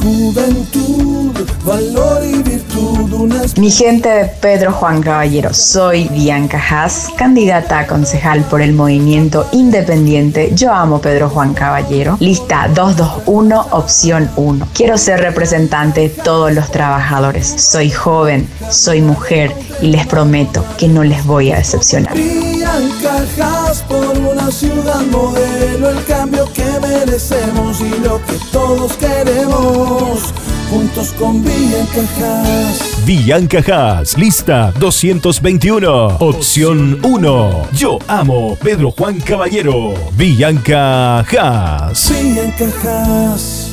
Juventud, valor y virtud. Una... Mi gente de Pedro Juan Caballero, soy Bianca Haas, candidata a concejal por el movimiento independiente Yo Amo Pedro Juan Caballero, lista 221, opción 1. Quiero ser representante de todos los trabajadores. Soy joven, soy mujer y les prometo que no les voy a decepcionar. Bianca Haas por una ciudad que merecemos y lo que todos queremos juntos con Bianca Haas. Bianca Haas, lista 221, opción 1. Yo amo Pedro Juan Caballero. Bianca Haas. Bianca Haas.